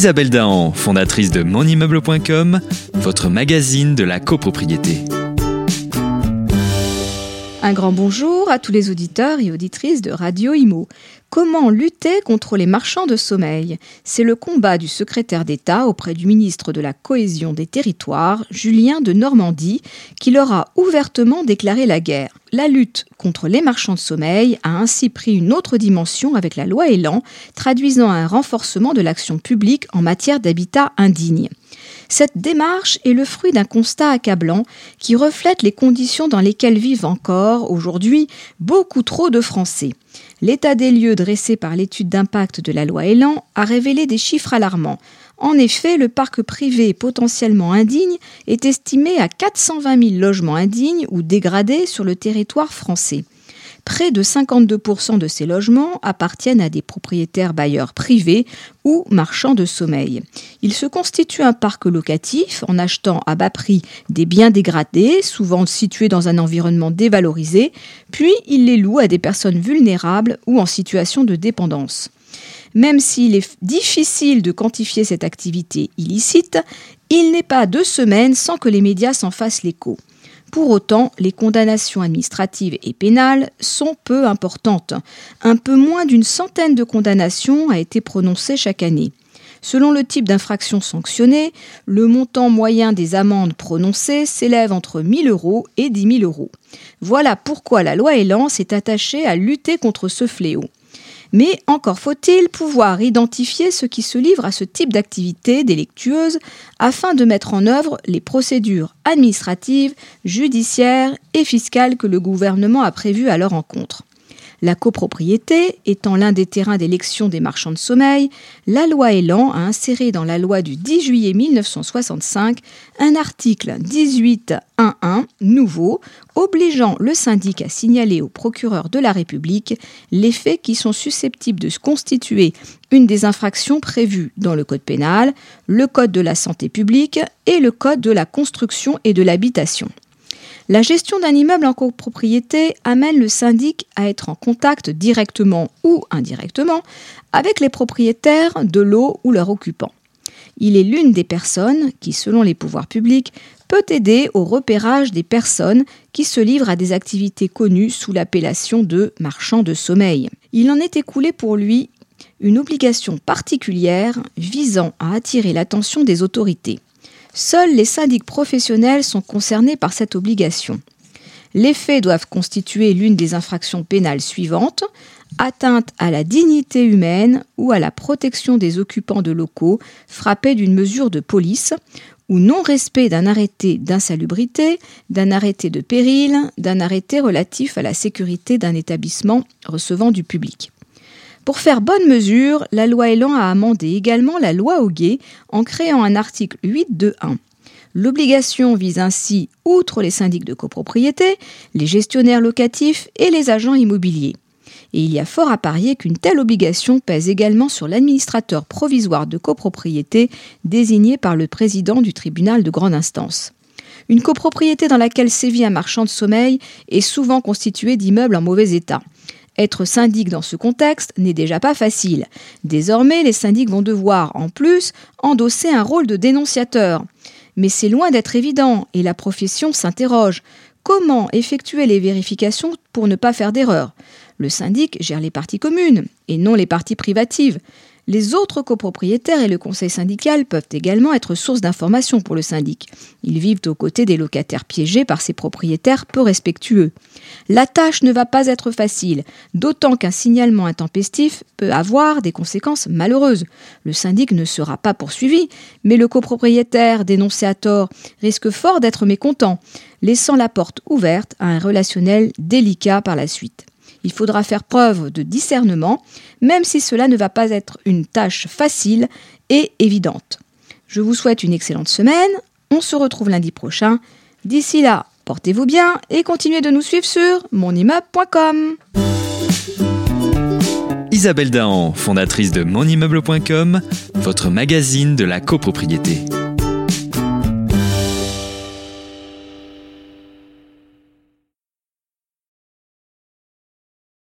Isabelle Dahan, fondatrice de monimmeuble.com, votre magazine de la copropriété. Un grand bonjour à tous les auditeurs et auditrices de Radio Imo. Comment lutter contre les marchands de sommeil? C'est le combat du secrétaire d'État auprès du ministre de la Cohésion des Territoires, Julien de Normandie, qui leur a ouvertement déclaré la guerre. La lutte contre les marchands de sommeil a ainsi pris une autre dimension avec la loi Elan, traduisant un renforcement de l'action publique en matière d'habitat indigne. Cette démarche est le fruit d'un constat accablant qui reflète les conditions dans lesquelles vivent encore, aujourd'hui, beaucoup trop de Français. L'état des lieux dressé par l'étude d'impact de la loi Elan a révélé des chiffres alarmants. En effet, le parc privé potentiellement indigne est estimé à 420 000 logements indignes ou dégradés sur le territoire français. Près de 52% de ces logements appartiennent à des propriétaires bailleurs privés ou marchands de sommeil. Ils se constituent un parc locatif en achetant à bas prix des biens dégradés, souvent situés dans un environnement dévalorisé, puis ils les louent à des personnes vulnérables ou en situation de dépendance. Même s'il est difficile de quantifier cette activité illicite, il n'est pas deux semaines sans que les médias s'en fassent l'écho. Pour autant, les condamnations administratives et pénales sont peu importantes. Un peu moins d'une centaine de condamnations a été prononcée chaque année. Selon le type d'infraction sanctionnée, le montant moyen des amendes prononcées s'élève entre 1000 euros et 10 000 euros. Voilà pourquoi la loi Elan s'est attachée à lutter contre ce fléau. Mais encore faut-il pouvoir identifier ceux qui se livrent à ce type d'activité délictueuse afin de mettre en œuvre les procédures administratives, judiciaires et fiscales que le gouvernement a prévues à leur encontre. La copropriété étant l'un des terrains d'élection des marchands de sommeil, la loi Elan a inséré dans la loi du 10 juillet 1965 un article 18.1.1 nouveau obligeant le syndic à signaler au procureur de la République les faits qui sont susceptibles de se constituer une des infractions prévues dans le Code pénal, le Code de la santé publique et le Code de la construction et de l'habitation. La gestion d'un immeuble en copropriété amène le syndic à être en contact directement ou indirectement avec les propriétaires de l'eau ou leurs occupants. Il est l'une des personnes qui, selon les pouvoirs publics, peut aider au repérage des personnes qui se livrent à des activités connues sous l'appellation de marchand de sommeil. Il en est écoulé pour lui une obligation particulière visant à attirer l'attention des autorités. Seuls les syndics professionnels sont concernés par cette obligation. Les faits doivent constituer l'une des infractions pénales suivantes atteinte à la dignité humaine ou à la protection des occupants de locaux frappés d'une mesure de police ou non-respect d'un arrêté d'insalubrité, d'un arrêté de péril, d'un arrêté relatif à la sécurité d'un établissement recevant du public. Pour faire bonne mesure, la loi Elan a amendé également la loi Auguet en créant un article 8.2.1. L'obligation vise ainsi, outre les syndics de copropriété, les gestionnaires locatifs et les agents immobiliers. Et il y a fort à parier qu'une telle obligation pèse également sur l'administrateur provisoire de copropriété désigné par le président du tribunal de grande instance. Une copropriété dans laquelle sévit un marchand de sommeil est souvent constituée d'immeubles en mauvais état. Être syndic dans ce contexte n'est déjà pas facile. Désormais, les syndics vont devoir, en plus, endosser un rôle de dénonciateur. Mais c'est loin d'être évident et la profession s'interroge. Comment effectuer les vérifications pour ne pas faire d'erreur Le syndic gère les parties communes et non les parties privatives. Les autres copropriétaires et le conseil syndical peuvent également être source d'informations pour le syndic. Ils vivent aux côtés des locataires piégés par ces propriétaires peu respectueux. La tâche ne va pas être facile, d'autant qu'un signalement intempestif peut avoir des conséquences malheureuses. Le syndic ne sera pas poursuivi, mais le copropriétaire dénoncé à tort risque fort d'être mécontent, laissant la porte ouverte à un relationnel délicat par la suite. Il faudra faire preuve de discernement, même si cela ne va pas être une tâche facile et évidente. Je vous souhaite une excellente semaine. On se retrouve lundi prochain. D'ici là, portez-vous bien et continuez de nous suivre sur monimmeuble.com. Isabelle Dahan, fondatrice de monimmeuble.com, votre magazine de la copropriété.